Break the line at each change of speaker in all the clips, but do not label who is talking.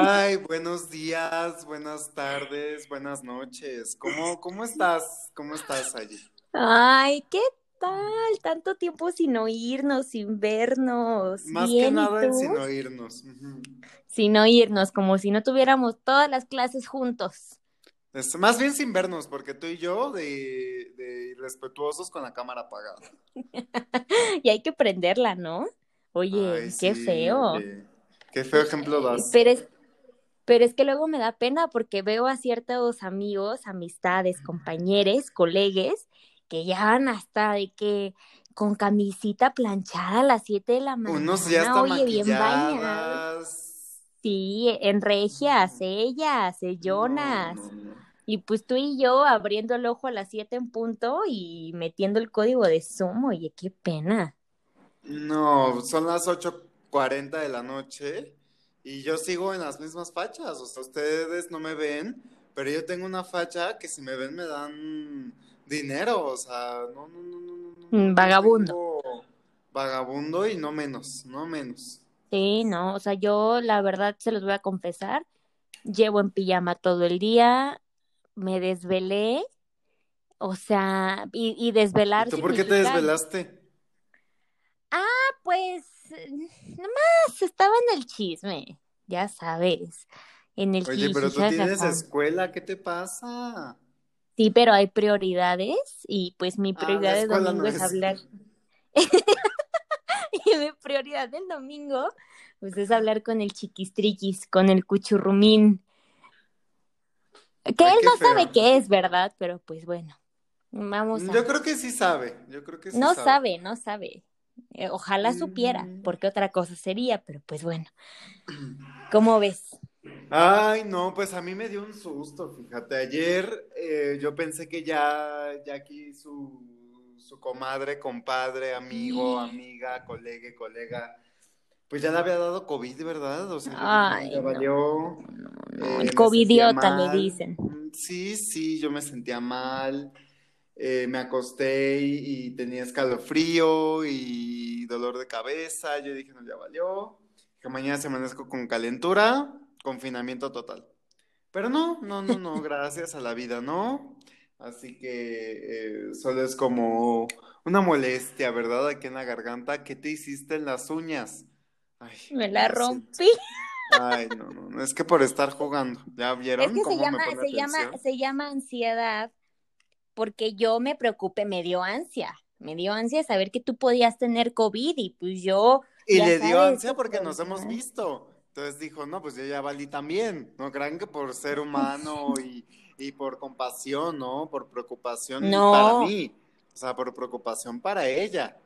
Ay, buenos días, buenas tardes, buenas noches. ¿Cómo, cómo estás? ¿Cómo estás allí?
Ay, ¿qué tal? Tanto tiempo sin oírnos, sin vernos.
Más que
Bien, ¿y
nada sin oírnos.
Sin oírnos, como si no tuviéramos todas las clases juntos.
Es- más bien sin vernos, porque tú y yo de, de irrespetuosos con la cámara apagada.
Y hay que prenderla, ¿no? Oye,
Ay,
qué
sí,
feo.
oye. Qué feo ejemplo das.
Pero es, pero es que luego me da pena porque veo a ciertos amigos, amistades, compañeros, colegues, que ya van hasta de que con camisita planchada a las 7 de la
Unos ya
mañana,
están
oye, bien
maquilladas.
Sí, en regias, ellas,
no,
ellonas.
no, no.
Y pues tú y yo abriendo el ojo a las 7 en punto y metiendo el código de Zoom, oye, qué pena.
No, son las 8:40 de la noche y yo sigo en las mismas fachas. O sea, ustedes no me ven, pero yo tengo una facha que si me ven me dan dinero. O sea, no, no, no, no, no,
Mm, Vagabundo.
vagabundo y no menos, no menos.
Sí, no, o sea, yo la verdad se los voy a confesar, llevo en pijama todo el día, me desvelé, o sea, y, y
¿Y
desvelar
tú por qué te desvelaste?
ah, pues, nomás estaba en el chisme, ya sabes, en el
Oye, pero tú tienes escuela, ¿qué te pasa?
Sí, pero hay prioridades y pues mi
Ah,
prioridad de
no
domingo es
es.
hablar. Y mi prioridad del domingo, pues es hablar con el chiquistriquis, con el cuchurrumín. Que
Ay,
él no sabe qué es, ¿verdad? Pero pues bueno, vamos
Yo
a...
creo que sí sabe, yo creo que sí
No
sabe.
sabe, no sabe. Eh, Ojalá supiera,
Mm.
porque otra cosa sería, pero pues bueno, ¿cómo ves?
Ay, no, pues a mí me dio un susto, fíjate. Ayer eh, yo pensé que ya, ya aquí su, su comadre, compadre, amigo, amiga, colega, colega, pues ya le había dado COVID, ¿verdad? O sea,
Ay,
ya
no,
valió,
no, no,
eh,
el covidiota le dicen.
Mm, Sí, sí, yo me sentía mal. Eh, me acosté y, y tenía escalofrío y dolor de cabeza. Yo dije, no, ya valió. Que mañana se amanezco con calentura, confinamiento total. Pero no, no, no, no, gracias a la vida, ¿no? Así que eh, solo es como una molestia, ¿verdad? Aquí en la garganta. ¿Qué te hiciste en las uñas? Ay,
Me la rompí.
Ay, no, no, no, es que por estar jugando. ¿Ya
Es
vieron
que se
cómo me
llama,
pone
se llama, se llama ansiedad porque yo me preocupé, me dio ansia, me dio ansia saber que tú podías tener COVID y pues yo,
Y le dio ansia porque nos hemos visto. Entonces dijo, no, pues yo ya valí también. No crean que por ser humano y, y por compasión, ¿no? Por preocupación para
No,
mí. O sea, por preocupación para ella.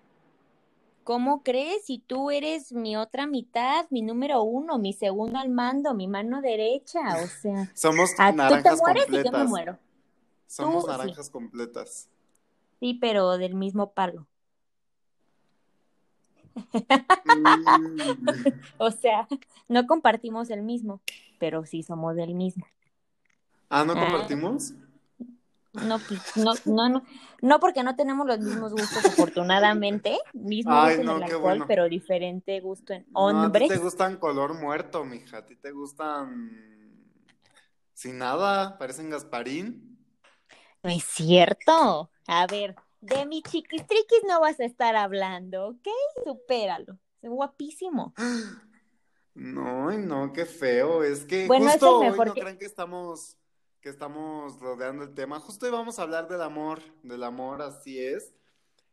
¿cómo crees? Si tú eres mi otra mitad, mi número uno, mi segundo al mando, mi mano derecha, o sea,
Somos
ah, tú te
naranjas
mueres y yo me muero.
Somos
Tú, sí,
naranjas completas.
sí, pero del mismo palo.
Mm.
O sea, no compartimos el mismo, pero sí somos del mismo.
Ah, ¿no
Ah,
compartimos?
No, pues, no, no, no, no porque no tenemos los mismos gustos, afortunadamente, mismo
Ay,
gusto en el alcohol,
bueno.
pero diferente gusto en
No, a ti te
hombres.
gustan color muerto, mija. A ti te gustan sin nada, parecen Gasparín.
No es cierto. A ver, de mi chiquistriquis no vas a estar hablando, ¿ok? Supéralo. Es guapísimo.
No, no, qué feo. Es que
Bueno, es el
justo hoy no
que...
crean que estamos, que estamos rodeando el tema. Justo hoy vamos a hablar del amor, del amor, así es.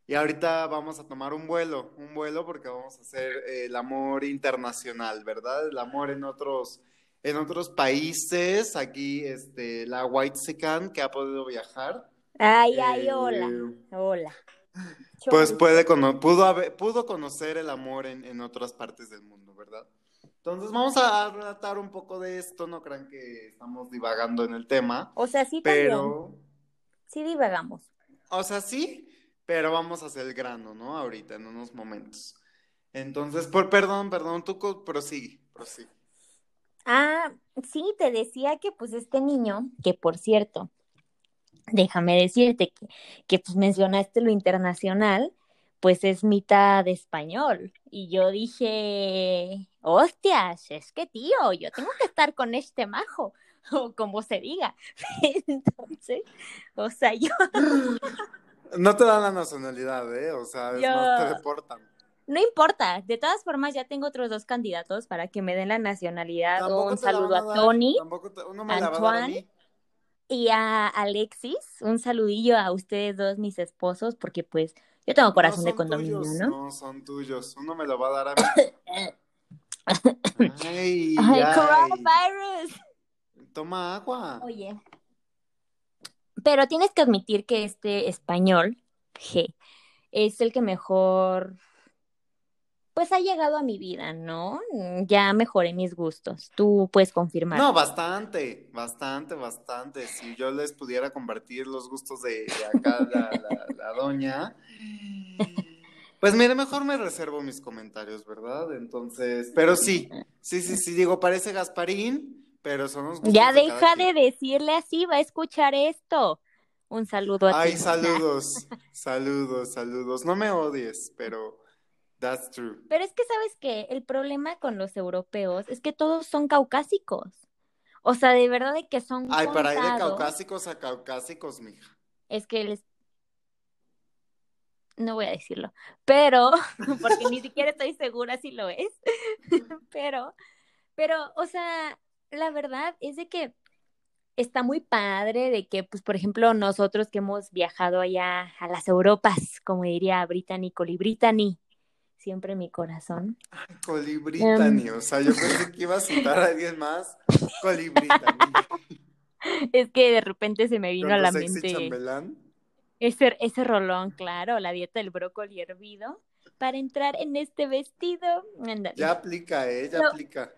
Y ahorita vamos a tomar un vuelo, un vuelo porque vamos a hacer eh, el amor internacional, ¿verdad? El amor en otros, en otros países. Aquí, este, la White Sican que ha podido viajar.
Ay, ay, hola.
eh,
Hola. Mucho
pues puede pudo haber- pudo conocer el amor en, en otras partes del mundo, ¿verdad? Entonces vamos a relatar un poco de esto, no crean que estamos divagando en el tema,
O sea, sí también.
pero,
Sí divagamos.
o sea, sí, pero vamos a hacer el grano, ¿no? Ahorita, en unos momentos. Entonces, por perdón, perdón, tú prosigue, prosigue.
Ah, sí, te decía que pues este niño, que por cierto, déjame decirte que, que pues mencionaste lo internacional, pues es mitad español. Y yo dije, hostias, es que tío, yo tengo que estar con este majo, o como se diga. Entonces, o sea, yo...
No te dan la nacionalidad, ¿eh? O sea,
Yo-
más, te deportan.
No importa, de todas formas ya tengo otros dos candidatos para que me den la nacionalidad.
Tampoco
Un saludo a
dar,
Tony
te- a a
Antoine.
mí.
y a Alexis. Un saludillo a ustedes dos, mis esposos, porque pues yo tengo corazón
no
de condominio,
tuyos,
¿no?
No, son tuyos. Uno me lo va a dar a mí. Ay,
¡Ay,
ay.
coronavirus!
Toma agua.
Oye. Pero tienes que admitir que este español, G, es el que mejor, pues ha llegado a mi vida, ¿no? Ya mejoré mis gustos. Tú puedes confirmar.
No, bastante, bastante, bastante. Si yo les pudiera compartir los gustos de, de acá, la, la- la doña. Pues mire, mejor me reservo mis comentarios, ¿verdad? Entonces, pero sí, sí, sí, sí, digo, parece Gasparín, pero son los gustos
ya
de
deja de decirle así, va a escuchar esto. Un saludo a
Ay,
ti.
saludos, saludos, saludos. No me odies, pero that's true.
Pero es que, ¿sabes qué? El problema con los europeos es que todos son caucásicos. O sea, de verdad de que son
Ay, para ir de caucásicos a caucásicos, mija.
Es que les... No voy a decirlo, pero, porque ni siquiera estoy segura si lo es, pero, pero, o sea, la verdad es de que está muy padre de que, pues, por ejemplo, nosotros que hemos viajado allá a las Europas, como diría Brittany, Coli Brittany, siempre en mi corazón.
Colibritani, o sea, yo pensé que iba a citar a alguien más. Colibritani.
Es que de repente se me vino a la mente
chambelán.
ese, ese rolón, claro, la dieta del brócoli hervido, para entrar en este vestido.
Ya aplica, ¿eh? Ya
No.
aplica.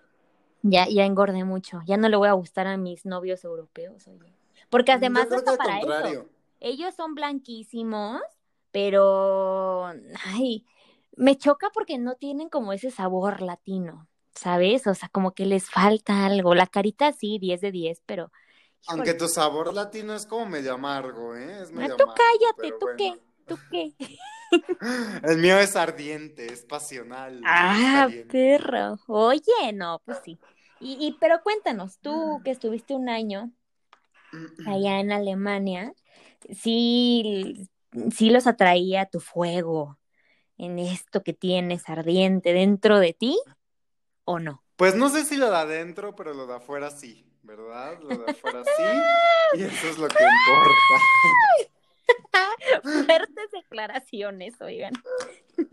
Ya, ya engordé mucho. Ya no le voy a gustar a mis novios europeos, oye. Porque además
al
para eso. Ellos son blanquísimos, pero ay, me choca porque no tienen como ese sabor latino, ¿sabes? O sea, como que les falta algo. La carita sí, 10 de 10, pero híjole.
Aunque tu sabor latino es como medio amargo, ¿eh? Es
Ah,
medio
tú
amargo,
cállate, ¿tú
bueno.
qué? ¿Tú qué?
El mío es ardiente, es pasional.
Ah, perro. Oye, no, pues sí. Y, y pero cuéntanos, tú que estuviste un año allá en Alemania, sí, sí los atraía tu fuego en esto que tienes ardiente dentro de ti, ¿o no?
Pues no sé si lo de adentro, pero lo de afuera sí, ¿verdad? Lo de afuera sí. Y eso es lo que importa.
Fuertes declaraciones, oigan.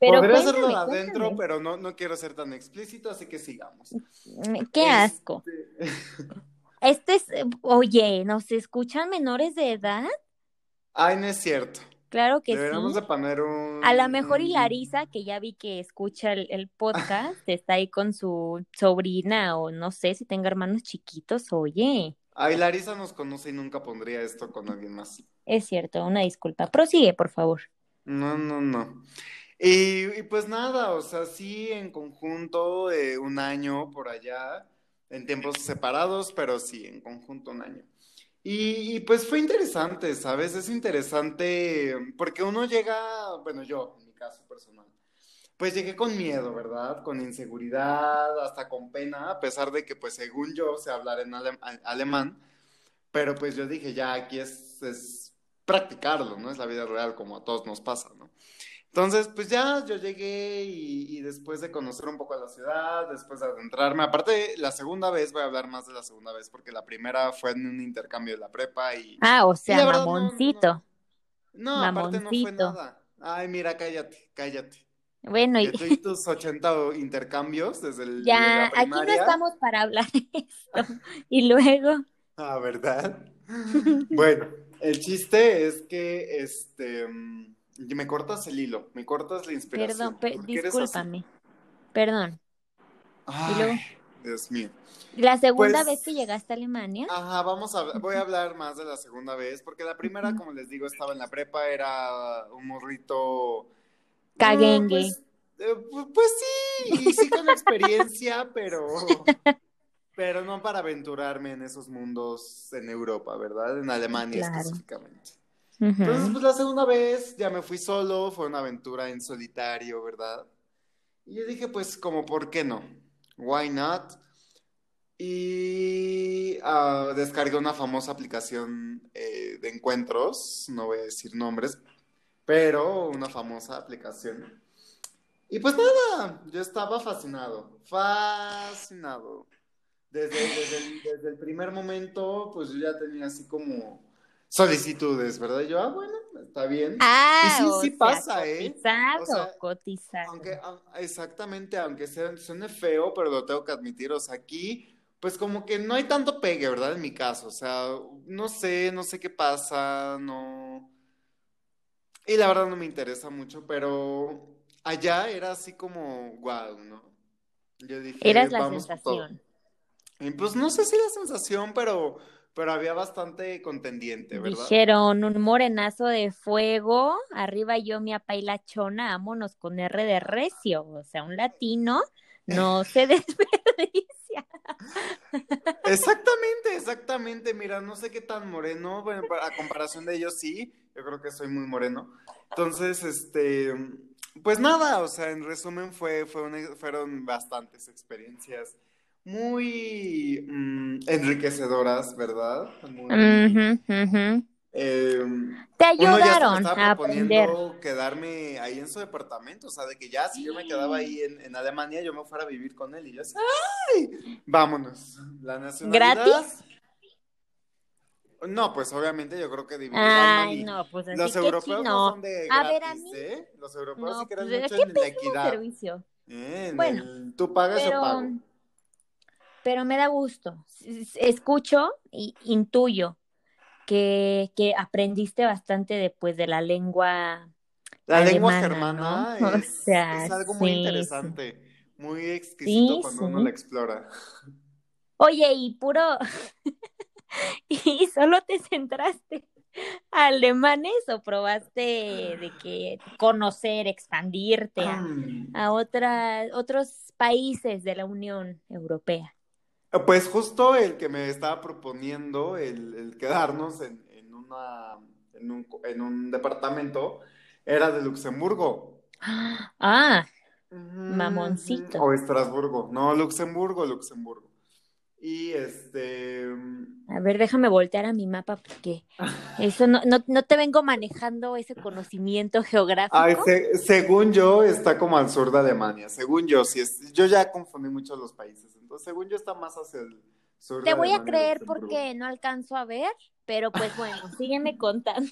Pero
Podría ser lo de
cuéntame,
adentro,
cuéntame.
pero no, no quiero ser tan explícito, así que sigamos.
Qué
Este-
asco. Este es, oye, ¿nos escuchan menores de edad?
Ay, no es cierto.
Claro que
Deberíamos
sí.
de poner un...
A lo mejor y Larisa, que ya vi que escucha el, el podcast, está ahí con su sobrina o no sé si tenga hermanos chiquitos. Oye,
Ay, Larisa nos conoce y nunca pondría esto con alguien más.
es cierto, una disculpa. Prosigue, por favor.
No, no, no. Y, y pues nada, o sea, sí, en conjunto, eh, un año por allá, en tiempos separados, pero sí, en conjunto un año. Y, y, pues fue interesante, ¿sabes? Es interesante porque uno llega, bueno, yo, en mi caso personal, pues llegué con miedo, ¿verdad? Con inseguridad, hasta con pena, a pesar de que pues según yo sé hablar en alemán, pero pues yo dije, ya aquí es, es practicarlo, ¿no? Es la vida real como a todos nos pasa, ¿no? Entonces, pues ya yo llegué y, y después de conocer un poco a la ciudad, después de adentrarme, aparte la segunda vez, voy a hablar más de la segunda vez porque la primera fue en un intercambio de la prepa y...
Ah, o sea,
verdad, no, no,
mamoncito.
No, aparte no fue nada. Ay, mira, cállate, cállate.
Bueno, y
tú y tus 80 intercambios desde el,
ya,
la
aquí no estamos para hablar de esto. Y luego,
Ah, ¿verdad? Bueno, el chiste es que, este, mm, me cortas el hilo, me cortas la inspiración.
perdón, per- discúlpame. Perdón.
Ay,
luego?
Dios mío.
La segunda
Pues-
vez que llegaste a Alemania,
Ajá, vamos a, voy a hablar más de la segunda vez, porque la primera, como les digo, estaba en la prepa, era un morrito...
Caguengue.
eh, Pues, eh, pu- pues sí, y sí con experiencia, pero... Pero no para aventurarme en esos mundos en Europa, ¿verdad? En Alemania
Claro.
específicamente. Entonces, pues la segunda vez ya me fui solo, fue una aventura en solitario, ¿verdad? Y yo dije, pues, como, ¿por qué no? Why not? Y uh, descargué una famosa aplicación eh, de encuentros, no voy a decir nombres, pero una famosa aplicación. Y pues nada, yo estaba fascinado, fascinado. Desde, desde, el, primer momento, pues yo ya tenía así como solicitudes, ¿verdad? Y yo, ah, bueno, está bien.
Ah,
y sí, sí pasa,
¿eh? cotizado.
Aunque, exactamente, aunque suene feo, pero lo tengo que admitir, o sea, aquí pues como que no hay tanto pegue, ¿verdad? En mi caso, o sea, no sé, no sé qué pasa, no... Y la verdad no me interesa mucho, pero allá era así como, wow, ¿no?
Yo dije, Eras la sensación.
Y pues no sé si la sensación, pero, pero había bastante contendiente, ¿verdad?
Dijeron, un morenazo de fuego, arriba yo mi apa y la chona, vámonos con R de recio, o sea, un latino no se desperdicia.
Exactamente, exactamente. Mira, no sé qué tan moreno, bueno, a comparación de ellos sí, yo creo que soy muy moreno. Entonces, este, pues nada, o sea, en resumen fue, fue fueron bastantes experiencias muy mm, enriquecedoras, ¿verdad? Muy,
Em, Te ayudaron a aprender.
quedarme ahí en su departamento, o sea, de que ya si yo me quedaba ahí en, Alemania, yo me fuera a vivir con él y yo así, ¡ay! Vámonos. La nacionalidad.
¿Gratis?
No, pues obviamente yo creo que
dividir Ay, no, pues
Los europeos no. son de gratis, a ver, a mí... ¿eh? Los europeos sí creen pues, mucho en la equidad.
Servicio?
Eh, bueno, tú pagas o pago.
Pero me da gusto. Escucho y intuyo que, que aprendiste bastante después de la lengua.
La lengua germana es, algo muy interesante, muy exquisito cuando uno la explora.
Oye, y puro. ¿Y solo te centraste alemanes o probaste de que conocer, expandirte a, a otros países de la Unión Europea?
Pues justo el que me estaba proponiendo, el, quedarnos en, una, en, un, departamento, era de Luxemburgo.
Ah, mamoncito.
O Estrasburgo. No, Luxemburgo, Luxemburgo. Y este.
A ver, déjame voltear a mi mapa porque eso no, no, te vengo manejando ese conocimiento geográfico.
según yo, está como al sur de Alemania. Según yo, si es, yo ya confundí mucho los países. Entonces, según yo, está más hacia el sur.
Te voy a creer porque no alcanzo a ver, pero pues bueno, sígueme contando.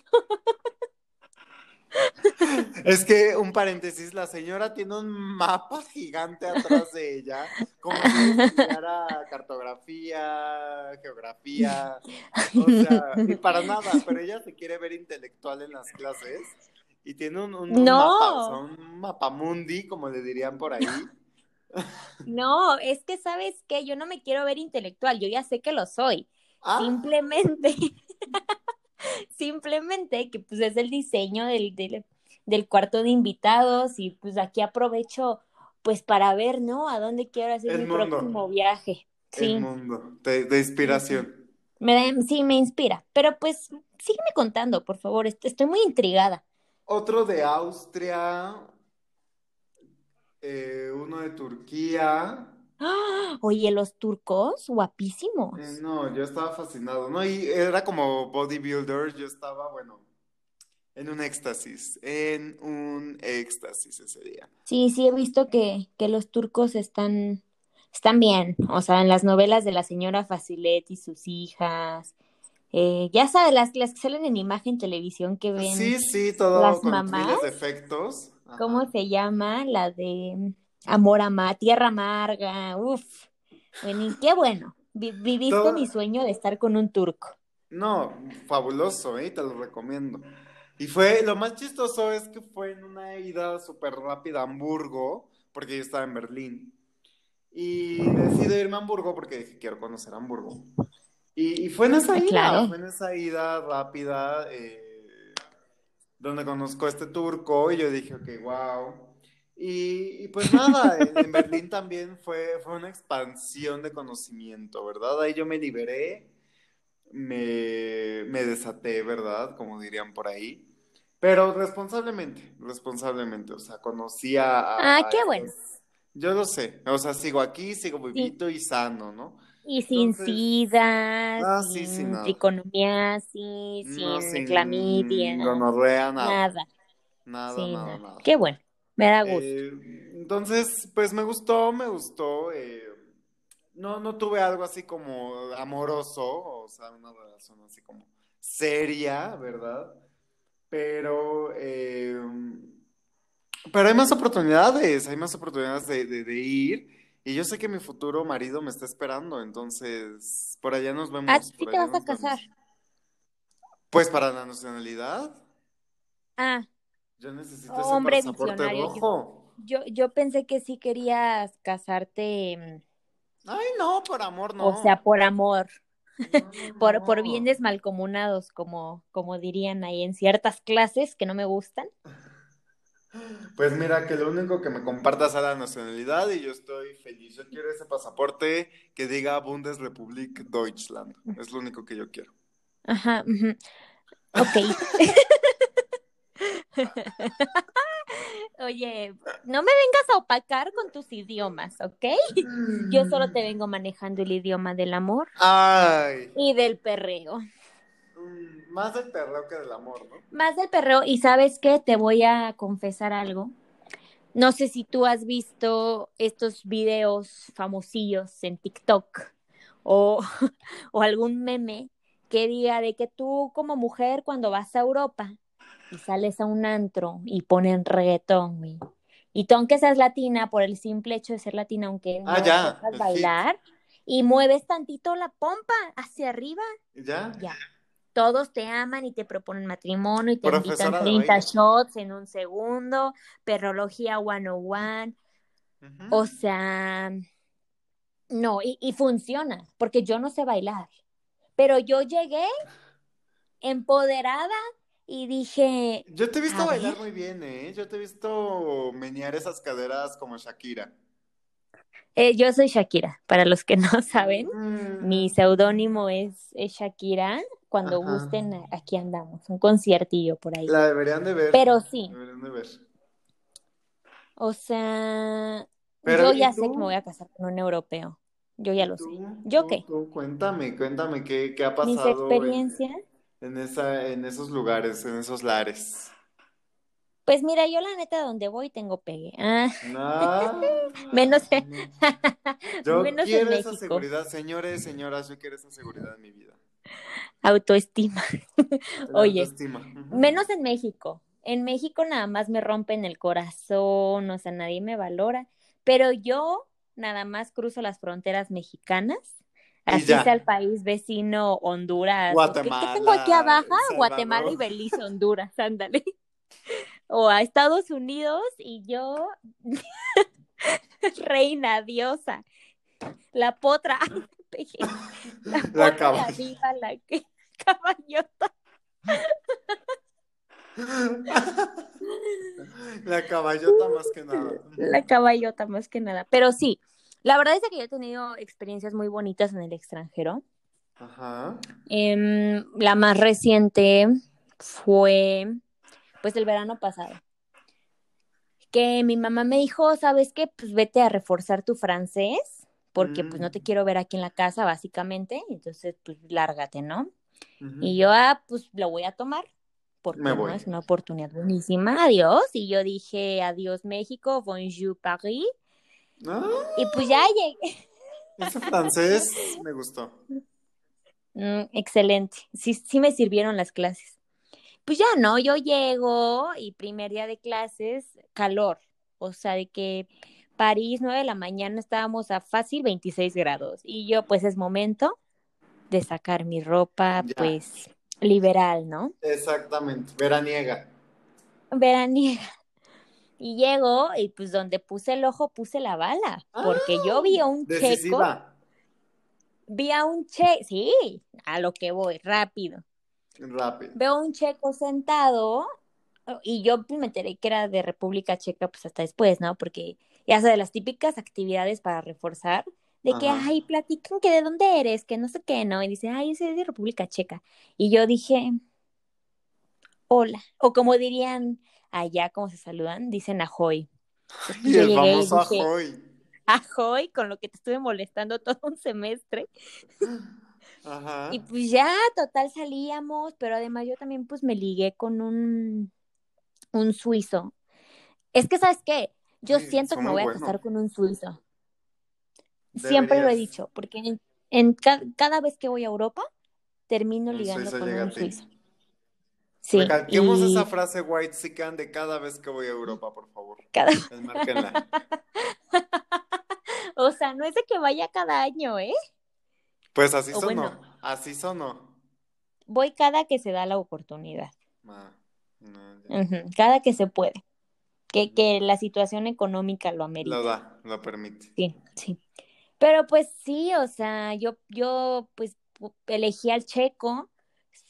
Es que, un paréntesis, la señora tiene un mapa gigante atrás de ella, como si estudiara cartografía, geografía, o sea, y para nada, pero ella se quiere ver intelectual en las clases y tiene un, un, mapa, o un mapamundi, como le dirían por ahí.
No, es que sabes que yo no me quiero ver intelectual, yo ya sé que lo soy. Ah. Simplemente Simplemente que pues es el diseño del, del, cuarto de invitados y pues aquí aprovecho pues para ver, ¿no? A dónde quiero hacer mi próximo viaje. Sí.
El mundo, de, inspiración.
Me sí, me inspira. Pero pues sígueme contando, por favor. Estoy muy intrigada.
Otro de Austria, eh, uno de Turquía,
¡Ah! Oye, los turcos, guapísimos.
Eh, no, yo estaba fascinado, ¿no? Y era como bodybuilder, yo estaba, bueno, en un éxtasis, en un éxtasis ese día.
Sí, sí, he visto que, que los turcos están, están bien, o sea, en las novelas de la señora Facilet y sus hijas, eh, ya sabes, las, las que salen en imagen televisión que ven.
Sí, sí, todo las con mamás. efectos.
¿Cómo se llama? La de Amor a Tierra Amarga, uff. Bueno, qué bueno. viviste mi sueño de estar con un turco.
No, fabuloso, ¿eh? te lo recomiendo. Y fue, lo más chistoso es que fue en una ida súper rápida a Hamburgo, porque yo estaba en Berlín. Y decidí irme a Hamburgo porque dije, quiero conocer Hamburgo. Y, fue en esa ah, ida, fue en esa ida rápida, eh, donde conozco a este turco y yo dije, ok, wow, y, pues nada, en, Berlín también fue, fue una expansión de conocimiento, ¿verdad? Ahí yo me liberé me, me desaté, ¿verdad? Como dirían por ahí. Pero responsablemente, responsablemente, o sea, conocí a...
Ah, qué bueno.
Yo lo sé, o sea, sigo aquí, sigo vivito y sano, ¿no?
Y sin sida,
Ah, sí,
sin
sin nada.
triconomiasis,
No,
sin,
sin
clamidia,
gonorrea, nada.
nada,
Nada,
sí,
nada,
nada.
nada.
Qué bueno, me da gusto.
Eh, entonces, pues me gustó, me gustó. eh, no, no tuve algo así como amoroso, o sea, una relación así como seria, ¿verdad? Pero, eh, pero hay más oportunidades, hay más oportunidades de, de- de ir. Y yo sé que mi futuro marido me está esperando, entonces por allá nos vemos.
¿Ah, sí
por
te vas a
vemos.
casar?
Pues para la nacionalidad,
Ah,
yo necesito
Hombre
ese pasaporte
yo-
rojo.
yo, yo pensé que sí querías casarte,
Ay, no, por amor,
mm,
no.
o sea, por amor,
No,
por,
no.
por bienes malcomunados, como, como dirían ahí en ciertas clases que no me gustan.
Pues mira, que lo único que me comparta sea la nacionalidad y yo estoy feliz. Yo quiero ese pasaporte que diga Bundesrepublik Deutschland. Es lo único que yo quiero.
Ajá, ok. Oye, no me vengas a opacar con tus idiomas, ¿ok? Yo solo te vengo manejando el idioma del amor
Ay,
y del perreo.
mm, más del perreo que del amor, ¿no?
Más del perreo, y sabes qué, te voy a confesar algo. No sé si tú has visto estos videos famosillos en TikTok o, o algún meme que diga de que tú como mujer cuando vas a Europa y sales a un antro y ponen reggaetón y, y tú aunque seas latina por el simple hecho de ser latina aunque no
Ah, ya,
bailar y mueves tantito la pompa hacia arriba
¿Ya?
ya. Todos te aman y te proponen matrimonio y te
Profesora
invitan
de
30
baile.
shots en un segundo, perrología 101.
Ujú.
O sea, no, y, y funciona, porque yo no sé bailar. Pero yo llegué empoderada y dije,
Yo te he visto bailar
ver.
muy bien, ¿eh? Yo te he visto menear esas caderas como Shakira.
eh, yo soy Shakira, para los que no saben.
Mm.
Mi seudónimo es, es Shakira. Cuando
Ajá.
gusten, aquí andamos, un conciertillo por ahí.
La deberían de ver.
Pero sí,
Deberían de ver.
O sea,
Pero,
yo
¿y
ya sé que me voy a casar con un europeo. Yo ya lo sé. ¿Yo
¿Tú?
qué?
Cuéntame, cuéntame qué, qué ha
Mis
pasado en,
experiencias.
en esa, en esos lugares, en esos lares.
Pues mira, yo la neta donde voy tengo pegue. Ah,
Ah,
menos,
Yo
menos en
quiero esa seguridad, señores, señoras, yo quiero esa seguridad en mi vida.
Autoestima. Oye,
autoestima.
Menos en México. En México nada más me rompen el corazón, o sea, nadie me valora. Pero yo nada más cruzo las fronteras mexicanas. Así sea el país vecino Honduras. o ¿Qué, tengo
Guatemala,
aquí abajo? Guatemala y. Belice, Honduras, ándale. O a Estados Unidos y yo, reina, diosa, la potra, la potra, la diva, la que, caballota.
La caballota más que nada.
La caballota más que nada. Pero sí, la verdad es que yo he tenido experiencias muy bonitas en el extranjero.
Ajá.
Em, la más reciente fue pues el verano pasado. Que mi mamá me dijo, ¿sabes qué? Pues vete a reforzar tu francés, porque pues no te
Mm.
quiero ver aquí en la casa, básicamente. Entonces, pues lárgate, ¿no?
Ujú.
Y yo, ah, pues lo voy a tomar, porque
Me
no es una oportunidad buenísima. Adiós. Y yo dije, adiós México, bonjour Paris.
Ah,
Y pues ya llegué.
ese francés me gustó.
Mm, excelente. Sí, sí me sirvieron las clases. Pues ya no, yo llego y primer día de clases, calor. O sea, de que París, 9 de la mañana, estábamos a fácil 26 grados. Y yo, pues es momento de sacar mi ropa,
Ya.
pues liberal, ¿no?
Exactamente. Veraniega.
Veraniega. Y llego y pues donde puse el ojo puse la bala, porque yo vi a un checo, vi a un checo, sí, a lo que voy, rápido.
Rápido.
Veo un checo sentado y yo pues, me enteré que era de República Checa pues hasta después, ¿no? Porque ya sabes, las típicas actividades para reforzar, de que, ay, platican que de dónde eres, que no sé qué, ¿no? Y dice, ay, yo soy de República Checa. Y yo dije, hola, o como dirían allá, como se saludan, dicen ahoy.
Y el famoso ahoy.
Ahoy, con lo que te estuve molestando todo un semestre. Ajá. Y pues ya, total, salíamos, pero además yo también pues me ligué con un, un suizo. Es que, ¿sabes qué? Yo siento que me voy a casar con un suizo. Siempre lo he dicho, porque en, cada vez que voy a Europa, termino ligando con un suizo.
Sí. Recalquemos esa frase white sican de cada vez que voy a Europa, por favor. Cada...
o sea, no es de que vaya cada año, ¿eh?
Pues así sonó, así sonó.
Voy cada que se da la oportunidad. Cada que se puede. Que, que la situación económica lo amerita.
Lo da, lo permite.
Sí, sí. Pero pues sí, o sea, yo, yo pues elegí al checo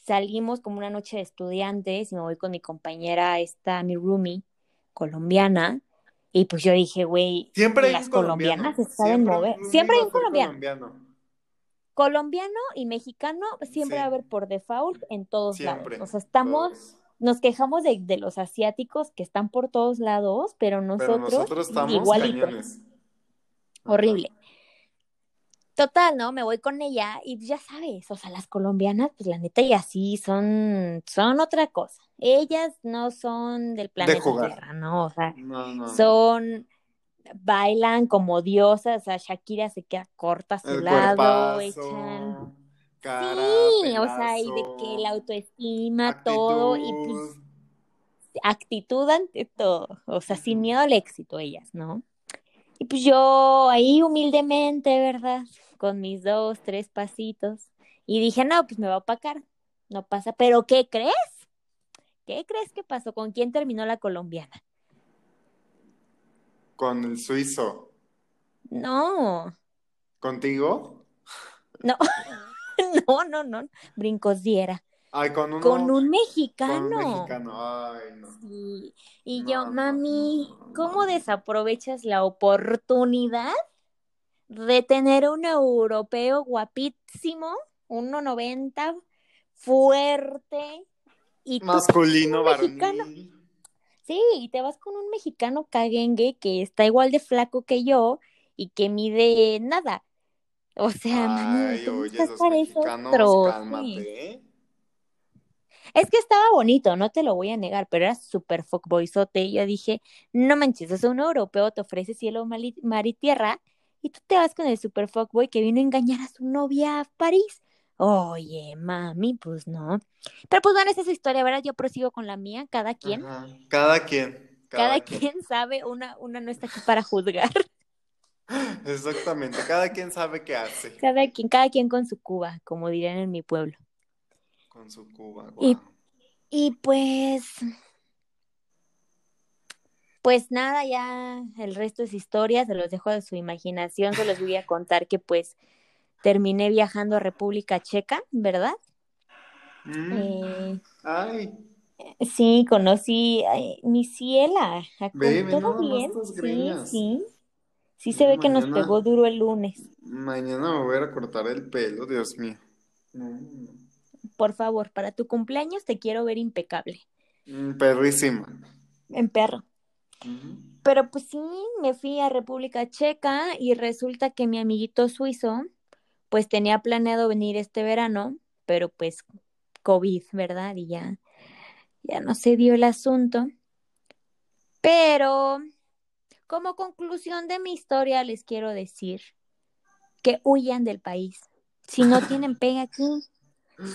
salimos como una noche de estudiantes y me voy con mi compañera, esta, mi roomie, colombiana, y pues yo dije, güey, las colombianas se saben mover. Siempre hay un colombiano. colombiano. y mexicano siempre va a haber por default en todos lados. O sea, estamos, nos quejamos de, de, los asiáticos que están por todos lados, pero nosotros, pero nosotros estamos Horrible. Total, ¿no? Me voy con ella y ya sabes, o sea, las colombianas, pues la neta y así son, son otra cosa. Ellas no son del planeta Tierra, ¿no? O sea, son, bailan como diosas, o sea, Shakira se queda corta a su lado, echan... sí, o sea, y de que la autoestima, todo, y pues actitud ante todo, o sea, sin miedo al éxito ellas, ¿no? Y pues yo ahí humildemente, ¿verdad? Con mis dos, tres pasitos. Y dije, no, pues me va a opacar. No pasa. Pero ¿qué crees? ¿Qué crees que pasó? ¿Con quién terminó la colombiana?
Con el suizo.
No.
¿Contigo?
No, no, no, no. Brincos diera
con,
un mexicano.
Con un mexicano, ay, no.
Y yo, mami, ¿cómo desaprovechas la oportunidad de tener un europeo guapísimo, 1.90, fuerte y
masculino, mexicano?
Sí, y te vas con un mexicano caguengue que está igual de flaco que yo y que mide nada. O sea,
mami, oye, esos mexicanos, cálmate.
Es que estaba bonito, no te lo voy a negar, pero era súper fuckboyzote. Y yo dije, no manches, es un europeo, te ofrece cielo, mar y tierra, y tú te vas con el super fuckboy que vino a engañar a su novia a París. Oye, mami, pues no. Pero pues bueno, esa es su historia, ¿verdad? Yo prosigo con la mía, cada quien.
Cada quien.
Cada, quien. sabe, una, una no está aquí para juzgar.
Exactamente, cada quien sabe qué hace.
Cada quien, cada quien con su cuba, como dirían en mi pueblo.
Con su Cuba.
Y, pues. Pues nada, ya el resto es historia, se los dejo de su imaginación, se los voy a contar que pues terminé viajando a República Checa, ¿verdad?
Mm. Eh, ay.
Sí, conocí a mi ciela. ¿Todo bien? Sí, sí. Sí se ve que nos pegó duro el lunes.
Mañana me voy a cortar el pelo, Dios mío
por favor, para tu cumpleaños te quiero ver impecable.
Mm, perrísima.
En perro. Pero pues sí, me fui a República Checa y resulta que mi amiguito suizo, pues tenía planeado venir este verano, pero pues COVID, ¿verdad? Y ya, ya no se dio el asunto. Pero, como conclusión de mi historia, les quiero decir que huyan del país. Si no tienen pega aquí,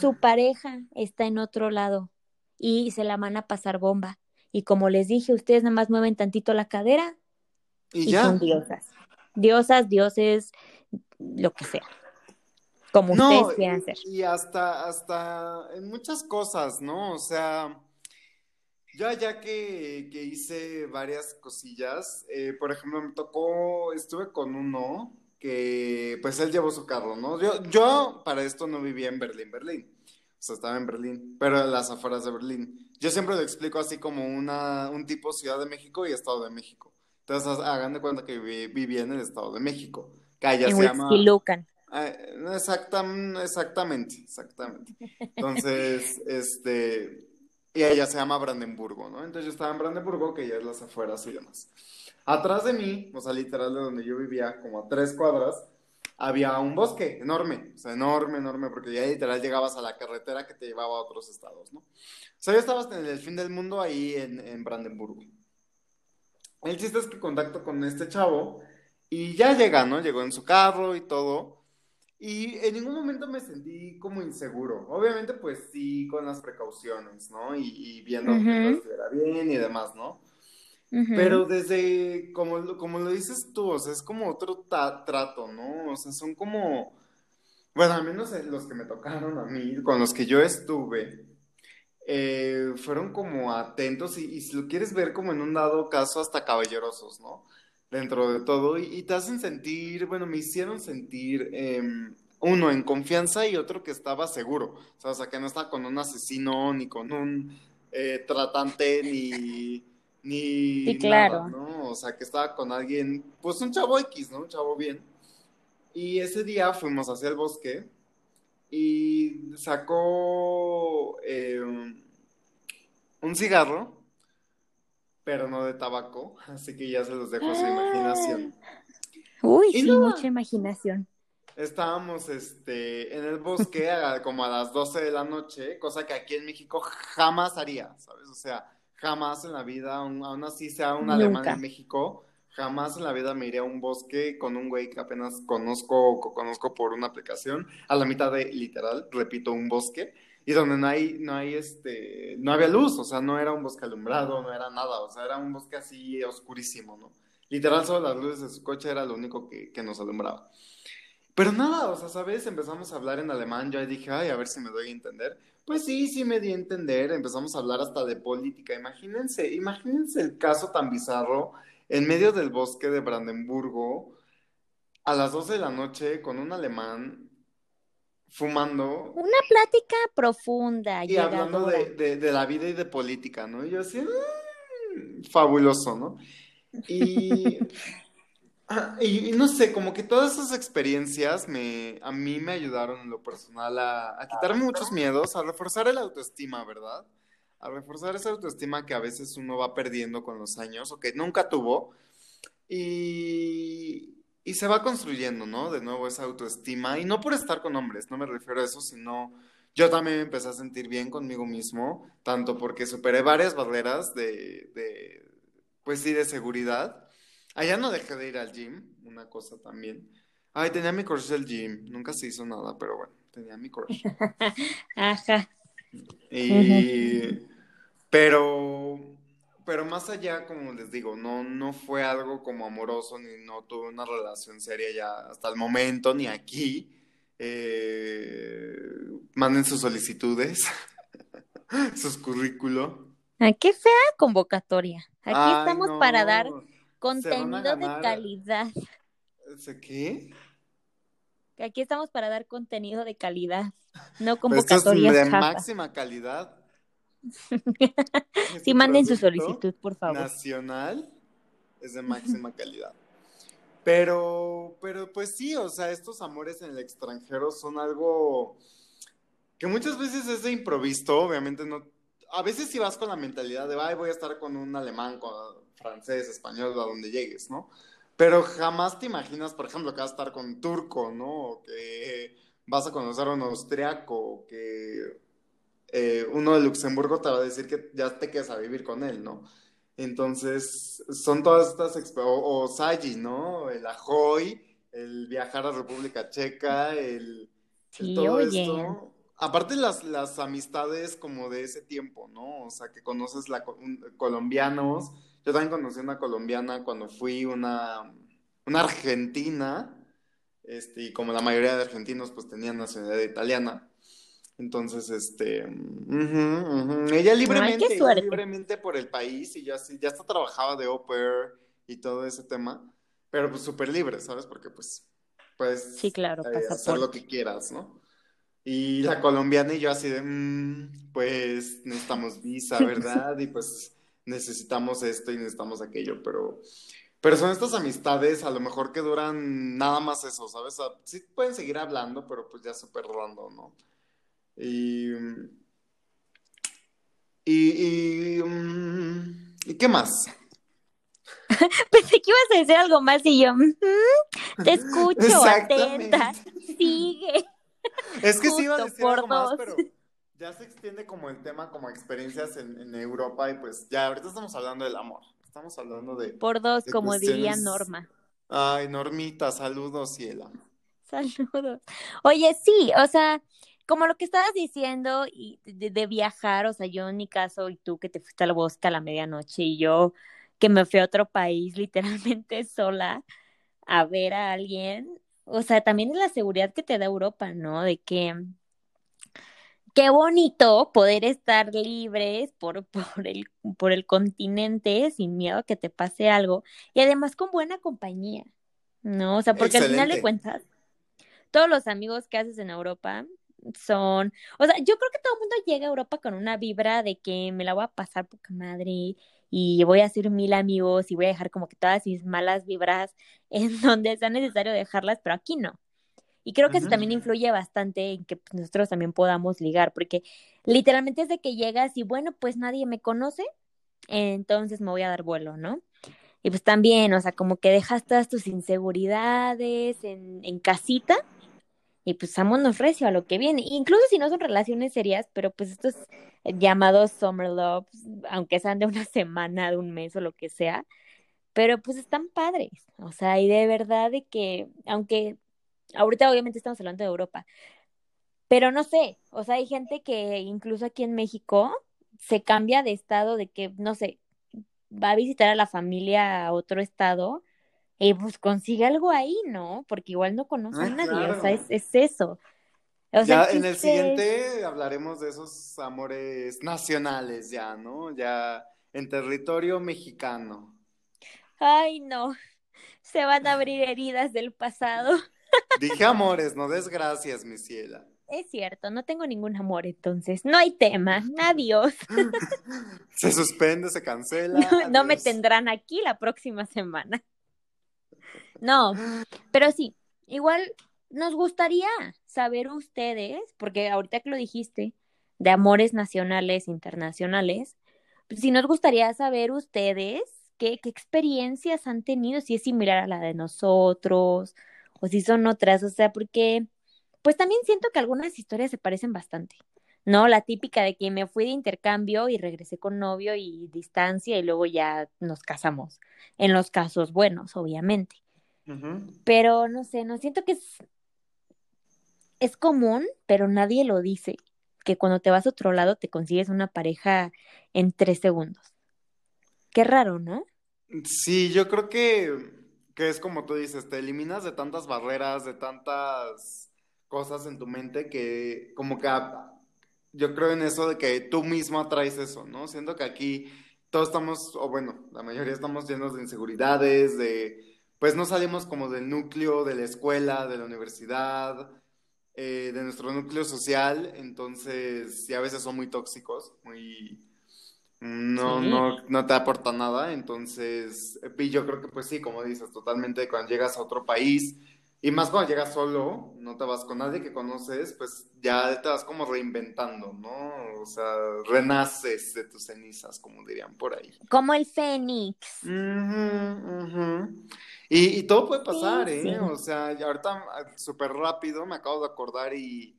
su pareja está en otro lado y se la van a pasar bomba. Y como les dije, ustedes nada más mueven tantito la cadera y, ya. son diosas. Diosas, dioses, lo que sea. Como ustedes quieran ser.
Y hasta, hasta en muchas cosas, ¿no? O sea, ya ya que, que hice varias cosillas, eh, por ejemplo, me tocó, estuve con uno que pues él llevó su carro, ¿no? Yo, yo para esto no vivía en Berlín, Berlín. O sea, estaba en Berlín, pero en las afueras de Berlín. Yo siempre lo explico así como una, un tipo Ciudad de México y Estado de México. Entonces hagan de cuenta que vivía en el Estado de México, que allá
En
se llama... Eh, exactam- exactamente, exactamente. Entonces, este, y ella se llama Brandenburgo, ¿no? Entonces yo estaba en Brandenburgo, que ya es las afueras y demás. Atrás de mí, o sea, literal de donde yo vivía, como a tres cuadras, había un bosque enorme, o sea, enorme, enorme, porque ya literal llegabas a la carretera que te llevaba a otros estados, ¿no? O sea, yo estaba en el fin del mundo ahí en, en Brandenburgo. El chiste es que contacto con este chavo y ya llega, ¿no? Llegó en su carro y todo. Y en ningún momento me sentí como inseguro. Obviamente, pues sí, con las precauciones, ¿no? Y, y viendo que
Ujú.
todo estuviera bien y demás, ¿no? Pero desde, como, lo- como lo dices tú, o sea, es como otro trato, ¿no? O sea, son como, bueno, al menos los que me tocaron a mí, con los que yo estuve, eh, fueron como atentos y, y si lo quieres ver como en un dado caso, hasta caballerosos, ¿no? Dentro de todo, y, y te hacen sentir, bueno, me hicieron sentir, em, uno en confianza y otro que estaba seguro, o sea, o sea, que no estaba con un asesino, ni con un eh, tratante, ni, ni
Sí, claro.
nada, ¿no? O sea, que estaba con alguien, pues un chavo X, ¿no? Un chavo bien. Y ese día fuimos hacia el bosque y sacó eh, un cigarro, pero no de tabaco, así que ya se los dejo a su imaginación.
Uy,
Y
sí,
no.
mucha imaginación.
Estábamos este, en el bosque a- como a las 12 de la noche, cosa que aquí en México jamás haría, ¿sabes? O sea, jamás en la vida, aun, aun así sea un alemán en México, jamás en la vida me iría a un bosque con un güey que apenas conozco, co- conozco por una aplicación, a la mitad de, literal, repito, un bosque, y donde no hay, no hay, este, no había luz, o sea, no era un bosque alumbrado, no era nada, o sea, era un bosque así oscurísimo, ¿no? Literal, solo las luces de su coche era lo único que, que nos alumbraba. Pero nada, o sea, ¿sabes? Empezamos a hablar en alemán, yo ahí dije, ay, a ver si me doy a entender. Pues sí, sí me di a entender, empezamos a hablar hasta de política. Imagínense, imagínense el caso tan bizarro en medio del bosque de Brandenburgo, a las 12 de la noche, con un alemán fumando
Una plática profunda,
y hablando de, de- de la vida y de política, ¿no? Y yo así, "Mm, fabuloso, ¿no? Y, ah, y, y no sé, como que todas esas experiencias me, a mí me ayudaron en lo personal a, a quitarme muchos miedos, a reforzar el autoestima, ¿verdad? A reforzar esa autoestima que a veces uno va perdiendo con los años o que nunca tuvo. Y, y se va construyendo, ¿no? De nuevo esa autoestima. Y no por estar con hombres, no me refiero a eso, sino yo también me empecé a sentir bien conmigo mismo, tanto porque superé varias barreras de, de, pues sí, de seguridad. Allá no dejé de ir al gym, una cosa también. Ay, tenía mi crush del gym, nunca se hizo nada, pero bueno, tenía mi crush.
Ajá.
Y, pero, pero más allá, como les digo, no, no fue algo como amoroso, ni no tuve una relación seria ya hasta el momento, ni aquí. Eh, manden sus solicitudes, sus currículos.
Ah, qué fea convocatoria. Aquí
Ay,
estamos
no,
para dar contenido de calidad.
¿Sé ¿Qué?
Aquí estamos para dar contenido de calidad, no
Pues esto es
convocatorias
de máxima calidad.
Sí, manden su
Este
solicitud, por favor.
Nacional es de máxima calidad. Pero, pero pues sí, o sea, estos amores en el extranjero son algo que muchas veces es de improviso, obviamente no. A veces si vas con la mentalidad de, ay, voy a estar con un alemán, con francés, español, a donde llegues, ¿no? Pero jamás te imaginas, por ejemplo, que vas a estar con un turco, ¿no? O que vas a conocer a un austriaco, o que eh, uno de Luxemburgo te va a decir que ya te quedas a vivir con él, ¿no? Entonces, son todas estas, o, o Saji, ¿no? El Ajoy, el viajar a República Checa, el, todo
oye.
esto. Aparte las, las amistades como de ese tiempo, ¿no? O sea, que conoces la, un- colombianos. Yo también conocí una colombiana cuando fui una, una argentina, este, y como la mayoría de argentinos pues tenían nacionalidad italiana. Entonces, este. Ella libremente,
qué
ella
suerte.
libremente por el país y ya, sí- ya hasta trabajaba de au pair y todo ese tema, pero pues súper libre, ¿sabes? Porque pues puedes
Sí, claro,
eh, hacer lo que quieras, ¿no? Y la colombiana y yo así de, "Mm, pues necesitamos visa, ¿verdad? Y pues necesitamos esto y necesitamos aquello, pero, Pero son estas amistades a lo mejor que duran nada más eso, ¿sabes? O sea, sí pueden seguir hablando, pero pues ya súper random, ¿no? Y... Y... Y, mm, ¿y qué más?
Pensé que ibas a decir algo más y yo, "Mm, te escucho, atenta, sigue.
Es que sí iba a decir algo más, pero ya se extiende como el tema, como experiencias en, en Europa y pues ya ahorita estamos hablando del amor. Estamos hablando de...
Por dos,
de
como diría Norma.
Ay, Normita, saludos, ciela.
Saludos. Oye, sí, o sea, como lo que estabas diciendo y de, de viajar, o sea, yo en mi caso y tú que te fuiste al bosque a la medianoche y yo que me fui a otro país literalmente sola a ver a alguien, o sea, también es la seguridad que te da Europa, ¿no? De que qué bonito poder estar libres por, por el, por el continente sin miedo a que te pase algo y además con buena compañía, ¿no? O sea, porque al final de cuentas, todos los amigos que haces en Europa son, o sea, yo creo que todo el mundo llega a Europa con una vibra de que me la voy a pasar poca madre y voy a hacer mil amigos y voy a dejar como que todas mis malas vibras en donde sea necesario dejarlas, pero aquí no. Y creo que eso también influye bastante en que pues, nosotros también podamos ligar, porque literalmente es de que llegas y bueno, pues nadie me conoce, entonces me voy a dar vuelo, ¿no? Y pues también, o sea, como que dejas todas tus inseguridades en, en casita y pues vámonos recio a lo que viene. Incluso si no son relaciones serias, pero pues estos llamados summer love, aunque sean de una semana, de un mes o lo que sea, pero pues están padres. O sea, y de verdad de que, aunque ahorita obviamente estamos hablando de Europa, pero no sé, o sea, hay gente que incluso aquí en México se cambia de estado, de que, no sé, va a visitar a la familia a otro estado y pues consigue algo ahí, ¿no? Porque igual no conoce a
Ah,
nadie,
claro.
o sea, es, es eso. O sea,
ya en el siguiente hablaremos de esos amores nacionales ya, ¿no? Ya en territorio mexicano.
Ay, no, se van a abrir heridas del pasado.
Dije amores, no desgracias, mi ciela.
Es cierto, no tengo ningún amor entonces, no hay tema, adiós.
Se suspende, se cancela.
No, no me tendrán aquí la próxima semana. No, pero sí, igual nos gustaría saber ustedes, porque ahorita que lo dijiste, de amores nacionales, internacionales, pues sí nos gustaría saber ustedes qué, qué experiencias han tenido, si es similar a la de nosotros o si son otras, o sea, porque pues también siento que algunas historias se parecen bastante. ¿no? La típica de que me fui de intercambio y regresé con novio y distancia y luego ya nos casamos. En los casos buenos, obviamente. Pero no sé, no siento que es, es común, pero nadie lo dice, que cuando te vas a otro lado te consigues una pareja en tres segundos. Qué raro, ¿no?
Sí, yo creo que, que es como tú dices, te eliminas de tantas barreras, de tantas cosas en tu mente que como que yo creo en eso de que tú mismo atraes eso, ¿no? Siento que aquí todos estamos, o bueno, la mayoría estamos llenos de inseguridades, de, pues no salimos como del núcleo de la escuela, de la universidad, eh, de nuestro núcleo social, entonces, sí, a veces son muy tóxicos, muy no,
Sí.
no, no te aporta nada, entonces, y yo creo que pues sí, como dices, totalmente cuando llegas a otro país, y más cuando llegas solo, no te vas con nadie que conoces, pues ya te vas como reinventando, ¿no? O sea, renaces de tus cenizas, como dirían por ahí.
Como el Fénix.
Y, y todo puede pasar,
Sí,
¿eh?
sí.
O sea, ahorita ah, súper rápido me acabo de acordar y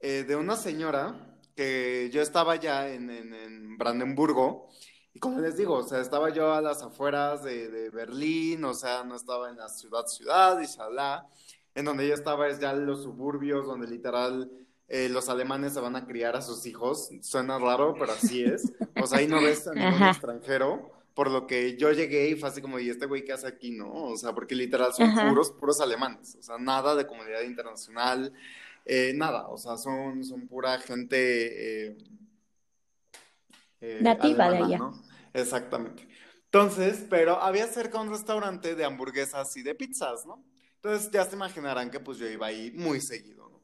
eh, de una señora que yo estaba ya en, en, en Brandenburgo y como les digo, o sea, estaba yo a las afueras de, de Berlín, o sea, no estaba en la ciudad ciudad y shalá. En donde yo estaba es ya en los suburbios, donde literal eh, los alemanes se van a criar a sus hijos. Suena raro, pero así es. O sea, ahí no ves a ningún
Ajá.
extranjero. Por lo que yo llegué y fue así como, ¿y este güey qué hace aquí, no? O sea, porque literal son
Ajá.
puros, puros alemanes. O sea, nada de comunidad internacional, eh, nada. O sea, son, son pura gente eh, eh,
Nativa de allá.
¿no? Exactamente. Entonces, pero había cerca un restaurante de hamburguesas y de pizzas, ¿no? Entonces ya se imaginarán que pues yo iba ahí muy seguido, ¿no?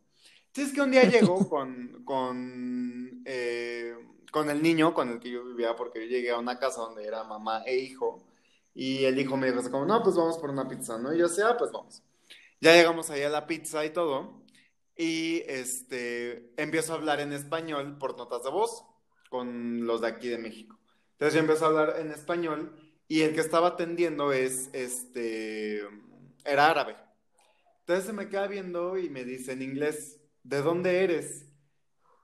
Es que un día llego con, con, eh, con el niño con el que yo vivía, porque yo llegué a una casa donde era mamá e hijo, Y el hijo me dijo como, no, pues vamos por una pizza, ¿no? Y yo decía, ah, pues vamos. Ya llegamos ahí a la pizza y todo. Y este, empiezo a hablar en español por notas de voz con los de aquí de México. Entonces yo empiezo a hablar en español y el que estaba atendiendo es, este, era árabe. Entonces se me queda viendo y me dice en inglés, ¿de dónde eres?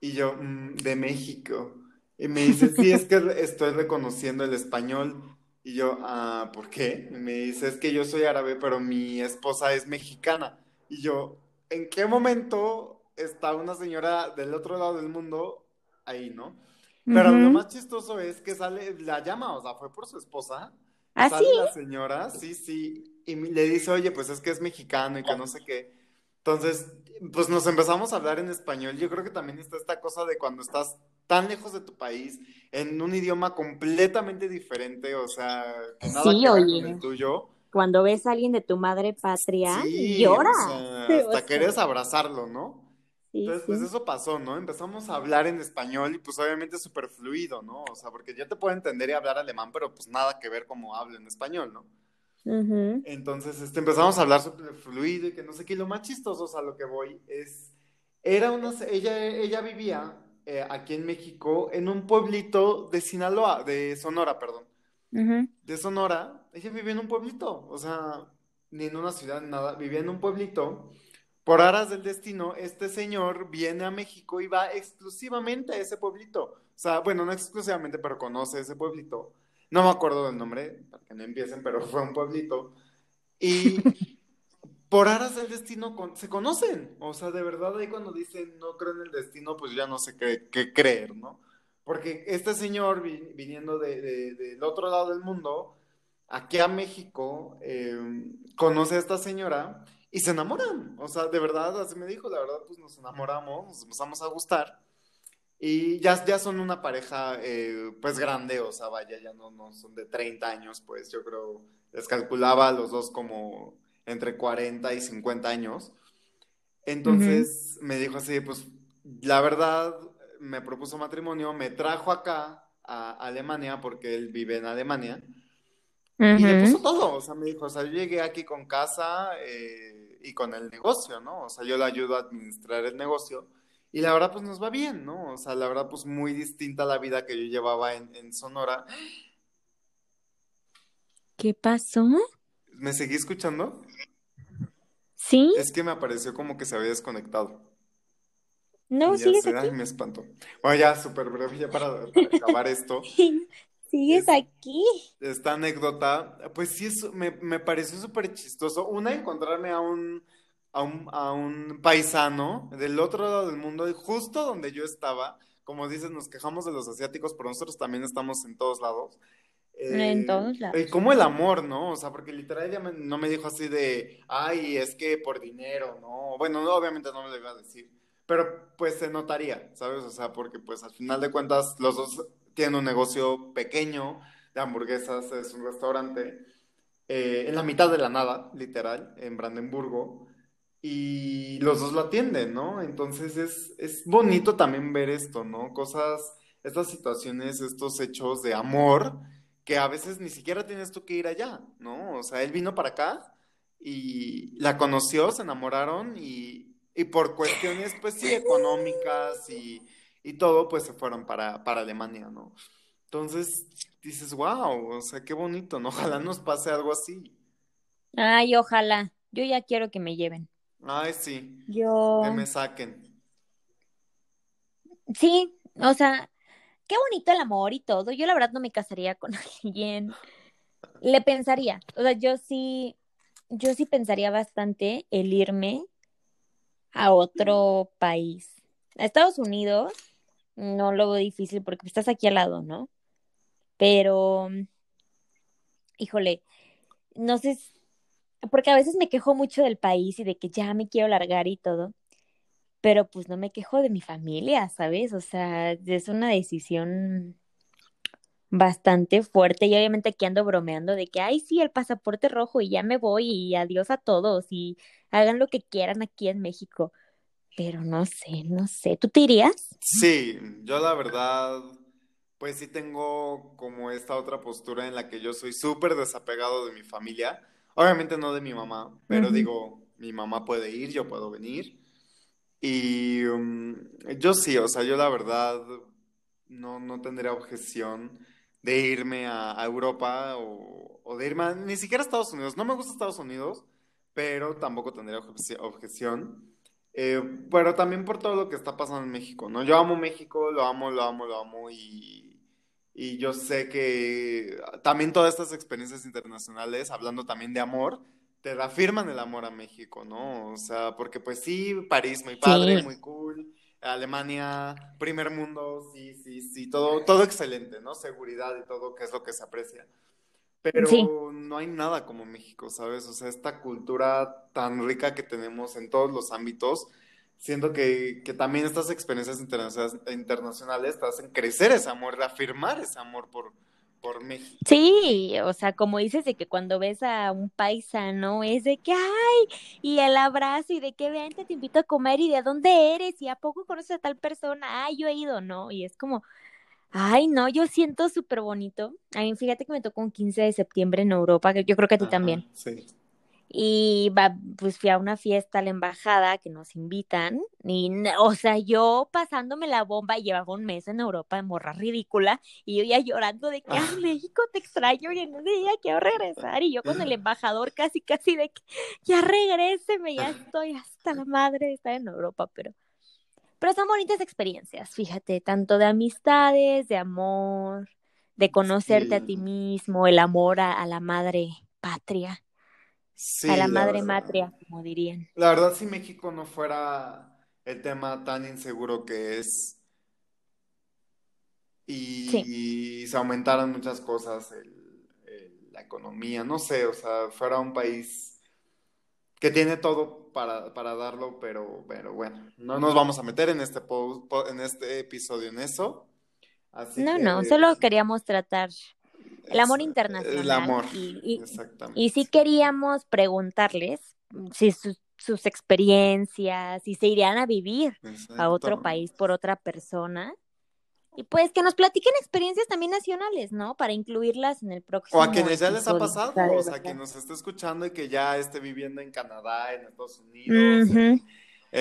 Y yo, mm, de México. Y me dice, sí, es que estoy reconociendo el español. Y yo, ah, ¿por qué? Y me dice, es que yo soy árabe, pero mi esposa es mexicana. Y yo, ¿en qué momento está una señora del otro lado del mundo ahí, no? Pero lo más chistoso es que sale, la llama, o sea, fue por su esposa.
¿Ah,
sale
sí?
la señora, sí, sí, y le dice, oye, pues es que es mexicano y que no sé qué. Entonces, pues nos empezamos a hablar en español. Yo creo que también está esta cosa de cuando estás tan lejos de tu país, en un idioma completamente diferente, o sea, que nada
Sí,
que ver con el tuyo.
Cuando ves a alguien de tu madre patria,
Sí,
llora.
o sea, hasta
O sea,
abrazarlo, ¿no?
sí,
Entonces, pues eso pasó, ¿no? Empezamos a hablar en español y pues obviamente súper fluido, ¿no? O sea, porque yo te puedo entender y hablar alemán, pero pues nada que ver cómo hablo en español, ¿no? Entonces, este, empezamos a hablar súper fluido y que no sé qué. Y lo más chistoso, o sea, lo que voy es, era una, ella, ella vivía eh, aquí en México en un pueblito de Sinaloa, de Sonora, perdón. De Sonora, ella vivía en un pueblito, o sea, ni en una ciudad, nada, vivía en un pueblito. Por aras del destino, este señor viene a México y va exclusivamente a ese pueblito. O sea, bueno, no exclusivamente, pero conoce ese pueblito. No me acuerdo del nombre, para que no empiecen, pero fue un pueblito. Y por aras del destino con- se conocen. O sea, de verdad ahí cuando dicen no creo en el destino, pues ya no sé qué, qué creer, ¿no? Porque este señor vi- viniendo de, de- del otro lado del mundo, aquí a México, eh, conoce a esta señora y se enamoran. O sea, de verdad, así me dijo, la verdad, pues nos enamoramos, nos empezamos a gustar. Y ya, ya son una pareja, eh, pues grande, o sea, vaya, ya no, no son de 30 años, pues yo creo, les calculaba a los dos como entre 40 y 50 años. Entonces me dijo así, pues la verdad, me propuso matrimonio, me trajo acá a Alemania, porque él vive en Alemania, y le puso todo, o sea, me dijo, o sea, yo llegué aquí con casa eh, y con el negocio, ¿no? O sea, yo le ayudo a administrar el negocio. Y la verdad, pues nos va bien, ¿no? O sea, la verdad, pues muy distinta a la vida que yo llevaba en, en Sonora.
¿Qué pasó?
¿Me seguí escuchando?
¿Sí?
Es que me apareció como que se había desconectado.
No,
ya
sigues
sé, ay,
aquí.
me espantó. Bueno, ya súper breve, ya para, para acabar esto.
Sigues
Es-
aquí.
Esta anécdota, pues sí, es- me, me pareció súper chistoso. Una, encontrarme a un, a un, a un paisano del otro lado del mundo, justo donde yo estaba. Como dices, nos quejamos de los asiáticos, pero nosotros también estamos en todos lados.
En
Eh,
todos lados.
y como el amor, ¿no? O sea, porque literal ella me- no me dijo así de, ay, es que por dinero, ¿no? Bueno, no, obviamente no me lo iba a decir, pero pues se notaría, ¿sabes? O sea, porque pues al final de cuentas los dos tienen un negocio pequeño de hamburguesas, es un restaurante, eh, en la mitad de la nada, literal, en Brandenburgo, y los dos lo atienden, ¿no? Entonces es, es bonito también ver esto, ¿no? Cosas, estas situaciones, estos hechos de amor que a veces ni siquiera tienes tú que ir allá, ¿no? O sea, él vino para acá y la conoció, se enamoraron y, y por cuestiones, pues sí, económicas y, y todo, pues se fueron para, para Alemania, ¿no? Entonces dices, wow, o sea, qué bonito, ¿no? Ojalá nos pase algo así.
Ay, ojalá. Yo ya quiero que me lleven.
Ay, sí,
Yo,
que me saquen.
sí, o sea, qué bonito el amor y todo. Yo la verdad no me casaría con alguien. Le pensaría. O sea, yo sí, yo sí pensaría bastante el irme a otro país. A Estados Unidos no lo veo difícil porque estás aquí al lado, ¿no? Pero, híjole, no sé, porque a veces me quejo mucho del país y de que ya me quiero largar y todo, pero pues no me quejo de mi familia, ¿sabes? O sea, es una decisión bastante fuerte y obviamente aquí ando bromeando de que, ay, sí, el pasaporte rojo y ya me voy y adiós a todos y hagan lo que quieran aquí en México. Pero no sé, no sé, ¿tú te irías?
Sí, yo la verdad, pues sí tengo como esta otra postura en la que yo soy súper desapegado de mi familia. Obviamente no de mi mamá, pero digo, mi mamá puede ir, yo puedo venir. Y um, yo sí, o sea, yo la verdad no, no tendría objeción de irme a, a Europa o, o de irme a- ni siquiera a Estados Unidos. No me gusta Estados Unidos, pero tampoco tendría obje- objeción. Eh, pero también por todo lo que está pasando en México, ¿no? Yo amo México, lo amo, lo amo, lo amo y, y yo sé que también todas estas experiencias internacionales, hablando también de amor, te reafirman el amor a México, ¿no? O sea, porque pues sí, París muy padre,
Sí,
muy cool, Alemania, primer mundo, sí, sí, sí, todo, todo excelente, ¿no? Seguridad y todo, que es lo que se aprecia.
sí,
Pero no hay nada como México, ¿sabes? O sea, esta cultura tan rica que tenemos en todos los ámbitos, siento que, que también estas experiencias internacionales, internacionales te hacen crecer ese amor, reafirmar ese amor por, por México.
sí, o sea, como dices de que cuando ves a un paisano es de que, ay, y el abrazo y de que vente, te invito a comer y de dónde eres y a poco conoces a tal persona, ay, yo he ido, ¿no? Y es como, ay, no, yo siento súper bonito. A mí, fíjate que me tocó un 15 de septiembre en Europa, que yo creo que a ti
Ajá,
también.
sí.
Y va, pues fui a una fiesta a la embajada que nos invitan. Y, o sea, yo pasándome la bomba, llevaba un mes en Europa, morra ridícula, y yo ya llorando de que, ay,
Ah,
México, te extraño, y en ese día quiero regresar. Y yo con el embajador casi, casi de que, ya regréseme, ya estoy hasta la madre de estar en Europa, pero, pero son bonitas experiencias, fíjate, tanto de amistades, de amor, de conocerte a ti mismo, el amor a, a la madre patria. A la
la
madre
verdad.
matria, como dirían.
La verdad, si México no fuera el tema tan inseguro que es
Sí,
y se aumentaran muchas cosas, el- el- la economía, no sé, o sea, fuera un país que tiene todo para, para darlo, pero, pero bueno, no nos vamos a meter en este, po- po- en este episodio en eso, así
no,
que
no, solo queríamos tratar el amor
es- el
internacional
amor,
y, y, y
exactamente.
sí queríamos preguntarles si sus, sus experiencias, si se irían a vivir a otro país por otra persona. Y pues que nos platiquen experiencias también nacionales, ¿no? Para incluirlas en el
O a
próximo
quienes ya les ha pasado, o sea, quien nos esté escuchando y que ya esté viviendo en Canadá, en Estados Unidos, en,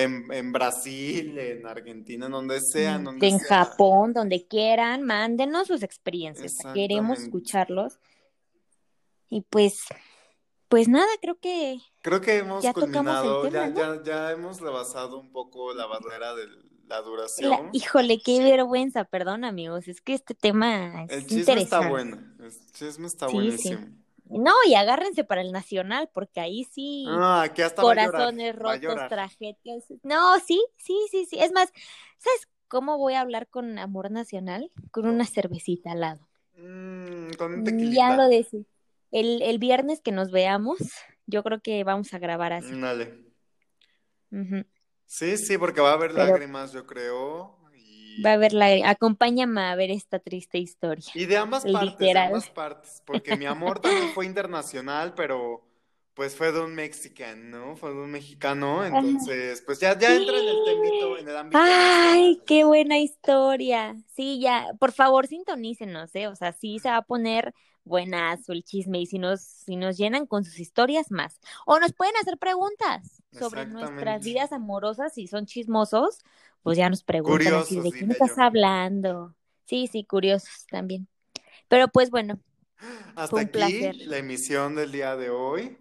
en, en Brasil, en Argentina, en donde sea, en donde
En
sea.
Japón, donde quieran, mándenos sus experiencias. Queremos escucharlos. Y pues, pues nada, creo que
Creo que hemos
ya
culminado,
tema,
ya,
¿no?
ya, ya hemos rebasado un poco la barrera de la
La,
duración.
híjole, qué vergüenza, perdón amigos, es que este tema
El
es
chisme está
interesante.
bueno, el chisme está
Sí, sí. No, y agárrense para el nacional, porque ahí sí,
Ah, aquí hasta va a llorar,
corazones
va a
rotos, tragedias. No, sí, sí, sí, sí. Es más, ¿sabes cómo voy a hablar con amor nacional? Con una cervecita al lado.
Mm, con un
Mm, Ya lo decía. El, el viernes que nos veamos, yo creo que vamos a grabar así.
Mm, Dale. Sí, sí, porque va a haber
Pero
lágrimas, yo creo.
Va a haber la... Acompáñame a ver esta triste historia.
y de ambas partes, de
Literal.
ambas partes, porque mi amor también fue internacional, pero pues fue de un mexican, ¿no? Fue de un mexicano, entonces pues ya, ya entra en el tembito, en el ámbito
Ay, qué buena historia. Sí, ya, por favor, sintonícenos, ¿eh? O sea, sí se va a poner buenazo el chisme y si nos, si nos llenan con sus historias más. O nos pueden hacer preguntas sobre nuestras vidas amorosas, si son chismosos, pues ya nos preguntan así de
Curiosos,
quién
diré
estás
yo.
hablando. Sí, sí, curiosos también. Pero pues bueno,
Hasta
fue un
aquí
placer.
la emisión del día de hoy.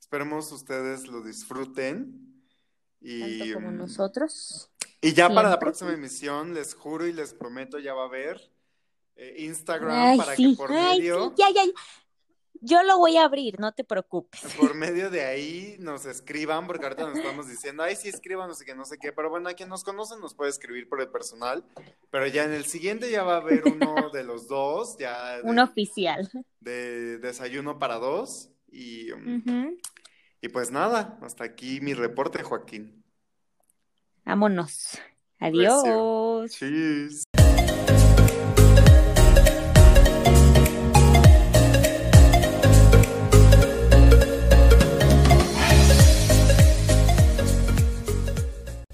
Esperemos ustedes lo disfruten.
Tanto
Y,
como
mm,
nosotros,
y ya para la próxima emisión, les juro y les prometo, ya va a haber eh, Instagram
Ay,
para que por
ay,
medio,
ya, ya, ya. Yo lo voy a abrir, no te preocupes.
por medio de ahí nos escriban, porque ahorita nos estamos diciendo, ay, sí, escríbanos y que no sé qué, pero bueno, a quien nos conoce nos puede escribir por el personal, pero ya en el siguiente ya va a haber uno de los dos, ya
Un oficial.
de desayuno para dos, y, um, y pues nada, hasta aquí mi reporte, Joaquín.
Vámonos. Adiós.
Cheers.